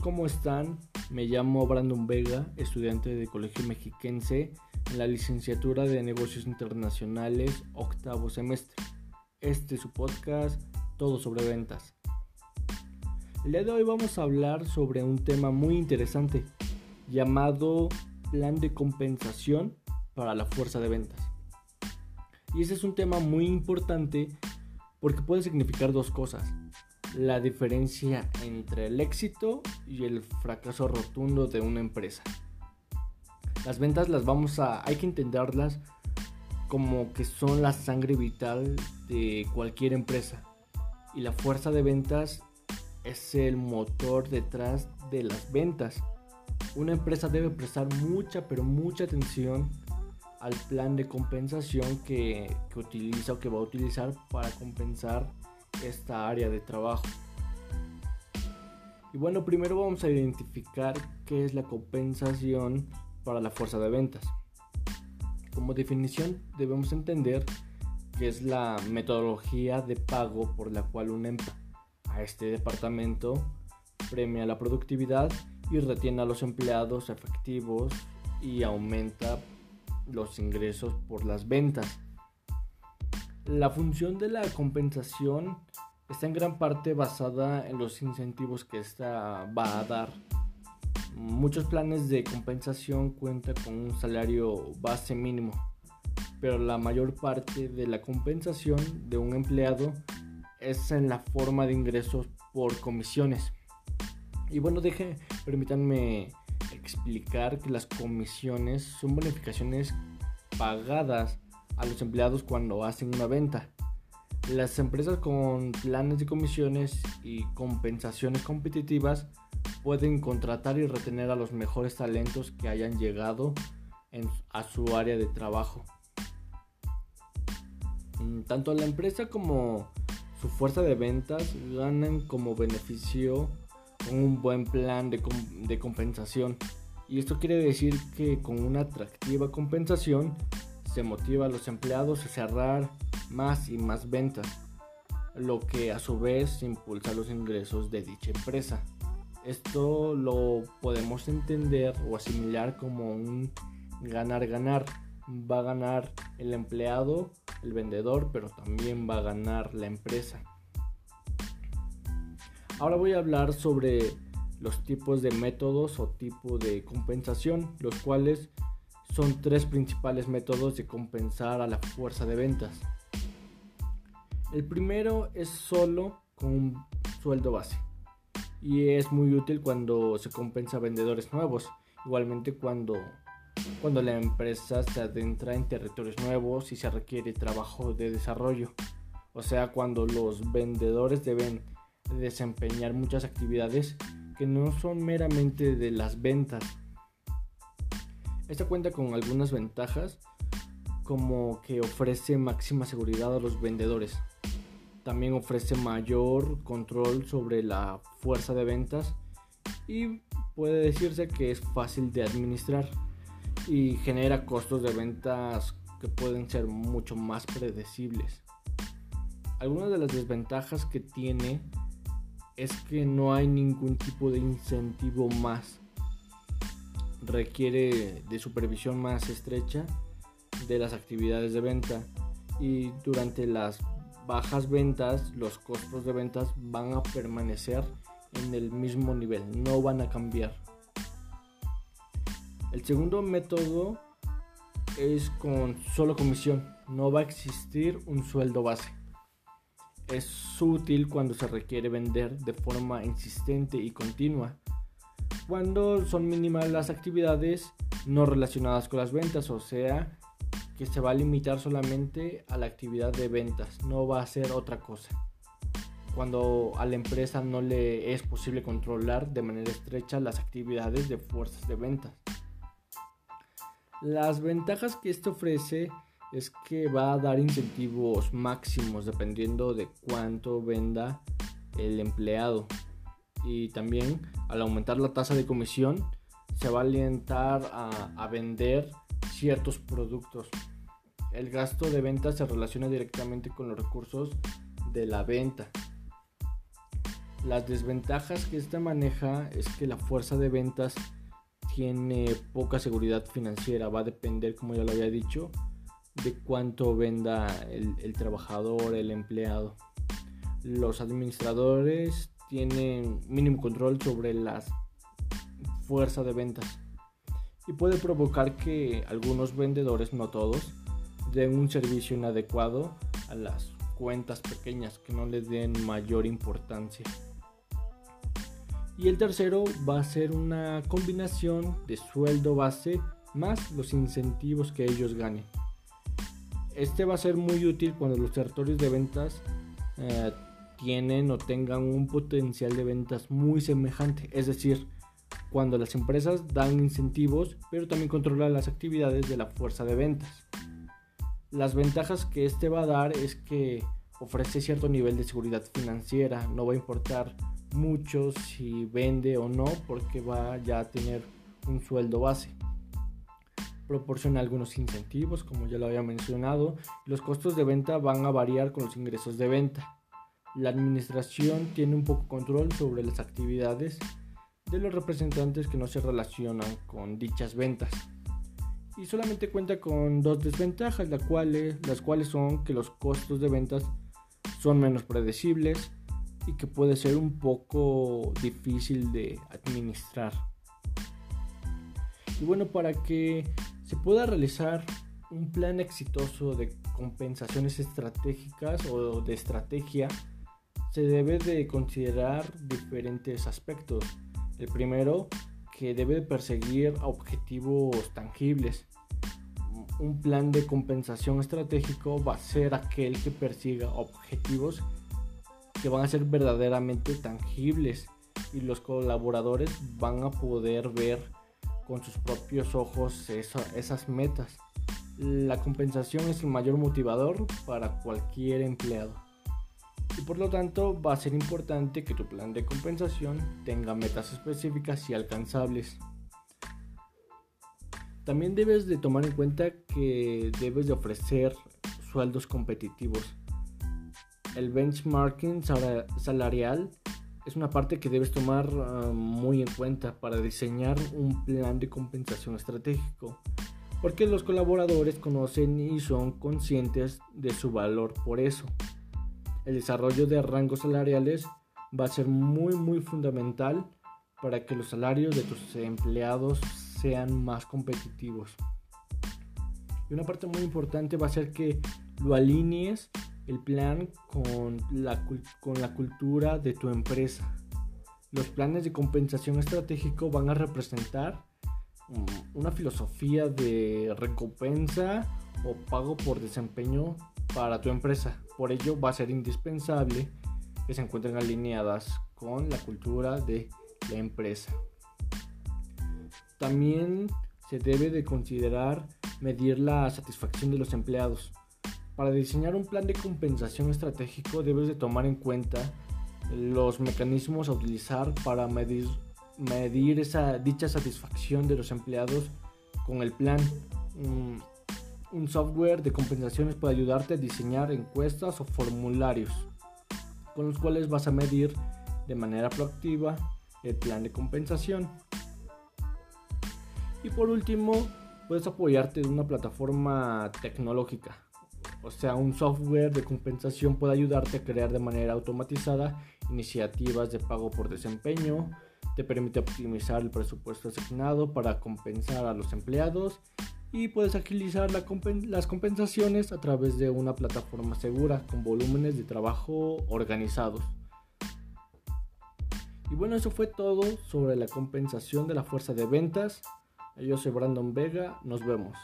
¿cómo están? Me llamo Brandon Vega, estudiante de Colegio Mexiquense en la licenciatura de Negocios Internacionales, octavo semestre. Este es su podcast, todo sobre ventas. El día de hoy vamos a hablar sobre un tema muy interesante llamado plan de compensación para la fuerza de ventas. Y ese es un tema muy importante porque puede significar dos cosas la diferencia entre el éxito y el fracaso rotundo de una empresa. Las ventas las vamos a, hay que entenderlas como que son la sangre vital de cualquier empresa. Y la fuerza de ventas es el motor detrás de las ventas. Una empresa debe prestar mucha, pero mucha atención al plan de compensación que, que utiliza o que va a utilizar para compensar esta área de trabajo. Y bueno, primero vamos a identificar qué es la compensación para la fuerza de ventas. Como definición debemos entender que es la metodología de pago por la cual empresa a este departamento premia la productividad y retiene a los empleados efectivos y aumenta los ingresos por las ventas. La función de la compensación está en gran parte basada en los incentivos que esta va a dar. Muchos planes de compensación cuentan con un salario base mínimo, pero la mayor parte de la compensación de un empleado es en la forma de ingresos por comisiones. Y bueno, deje, permítanme explicar que las comisiones son bonificaciones pagadas a los empleados cuando hacen una venta. Las empresas con planes de comisiones y compensaciones competitivas pueden contratar y retener a los mejores talentos que hayan llegado a su área de trabajo. Mm, tanto la empresa como su fuerza de ventas ganan como beneficio con un buen plan de, de compensación. Y esto quiere decir que con una atractiva compensación se motiva a los empleados a cerrar más y más ventas, lo que a su vez impulsa los ingresos de dicha empresa. Esto lo podemos entender o asimilar como un ganar-ganar. Va a ganar el empleado, el vendedor, pero también va a ganar la empresa. Ahora voy a hablar sobre los tipos de métodos o tipo de compensación, los cuales son tres principales métodos de compensar a la fuerza de ventas. El primero es solo con un sueldo base y es muy útil cuando se compensa a vendedores nuevos, igualmente cuando, cuando la empresa se adentra en territorios nuevos y se requiere trabajo de desarrollo, o sea, cuando los vendedores deben desempeñar muchas actividades que no son meramente de las ventas, esta cuenta con algunas ventajas como que ofrece máxima seguridad a los vendedores. También ofrece mayor control sobre la fuerza de ventas y puede decirse que es fácil de administrar y genera costos de ventas que pueden ser mucho más predecibles. Algunas de las desventajas que tiene es que no hay ningún tipo de incentivo más requiere de supervisión más estrecha de las actividades de venta y durante las bajas ventas los costos de ventas van a permanecer en el mismo nivel, no van a cambiar. El segundo método es con solo comisión, no va a existir un sueldo base. Es útil cuando se requiere vender de forma insistente y continua cuando son mínimas las actividades no relacionadas con las ventas, o sea, que se va a limitar solamente a la actividad de ventas, no va a ser otra cosa. Cuando a la empresa no le es posible controlar de manera estrecha las actividades de fuerzas de ventas. Las ventajas que esto ofrece es que va a dar incentivos máximos dependiendo de cuánto venda el empleado y también al aumentar la tasa de comisión se va a alentar a, vender ciertos productos. El gasto de venta se relaciona directamente con los recursos de la venta. Las desventajas que esta maneja es que la fuerza de ventas tiene poca seguridad financiera, va a depender, como ya lo había dicho, de cuánto venda el, el trabajador, el empleado. Los administradores tienen mínimo control sobre la fuerza de ventas y puede provocar que algunos vendedores, no todos, den un servicio inadecuado a las cuentas pequeñas que no les den mayor importancia. Y el tercero va a ser una combinación de sueldo base más los incentivos que ellos ganen. Este va a ser muy útil cuando los territorios de ventas eh, tienen o tengan un potencial de ventas muy semejante. Es decir, cuando las empresas dan incentivos, pero también controlan las actividades de la fuerza de ventas. Las ventajas que este va a dar es que ofrece cierto nivel de seguridad financiera, no va a importar mucho si vende o no porque va ya a tener un sueldo base. Proporciona algunos incentivos, como ya lo había mencionado, los costos de venta van a variar con los ingresos de venta. La administración tiene un poco control sobre las actividades de los representantes que no se relacionan con dichas ventas. Y solamente cuenta con dos desventajas, las cuales, las cuales son que los costos de ventas son menos predecibles y que puede ser un poco difícil de administrar. Y bueno, para que se pueda realizar un plan exitoso de compensaciones estratégicas o de estrategia, se debe de considerar diferentes aspectos. El primero, que debe perseguir objetivos tangibles. Un plan de compensación estratégico va a ser aquel que persiga objetivos que van a ser verdaderamente tangibles y los colaboradores van a poder ver con sus propios ojos esas metas. La compensación es el mayor motivador para cualquier empleado y por lo tanto va a ser importante que tu plan de compensación tenga metas específicas y alcanzables. También debes de tomar en cuenta que debes de ofrecer sueldos competitivos. El benchmarking salarial es una parte que debes tomar ah, muy en cuenta para diseñar un plan de compensación estratégico, porque los colaboradores conocen y son conscientes de su valor por eso el desarrollo de rangos salariales va a ser muy muy fundamental para que los salarios de tus empleados sean más competitivos. Y una parte muy importante va a ser que lo alinees el plan con la, con la cultura de tu empresa. Los planes de compensación estratégico van a representar una filosofía de recompensa o pago por desempeño para tu empresa. Por ello va a ser indispensable que se encuentren alineadas con la cultura de la empresa. También se debe de considerar medir la satisfacción de los empleados. Para diseñar un plan de compensación estratégico debes de tomar en cuenta los mecanismos a utilizar para medir, esa dicha satisfacción de los empleados con el plan. Mm, un software de compensaciones puede ayudarte a diseñar encuestas o formularios con los cuales vas a medir de manera proactiva el plan de compensación. Y por último, puedes apoyarte de una plataforma tecnológica. O sea, un software de compensación puede ayudarte a crear de manera automatizada iniciativas de pago por desempeño, te permite optimizar el presupuesto asignado para compensar a los empleados y puedes agilizar las compensaciones a través de una plataforma segura con volúmenes de trabajo organizados. Y bueno, eso fue todo sobre la compensación de la fuerza de ventas. Yo soy Brandon Vega, nos vemos.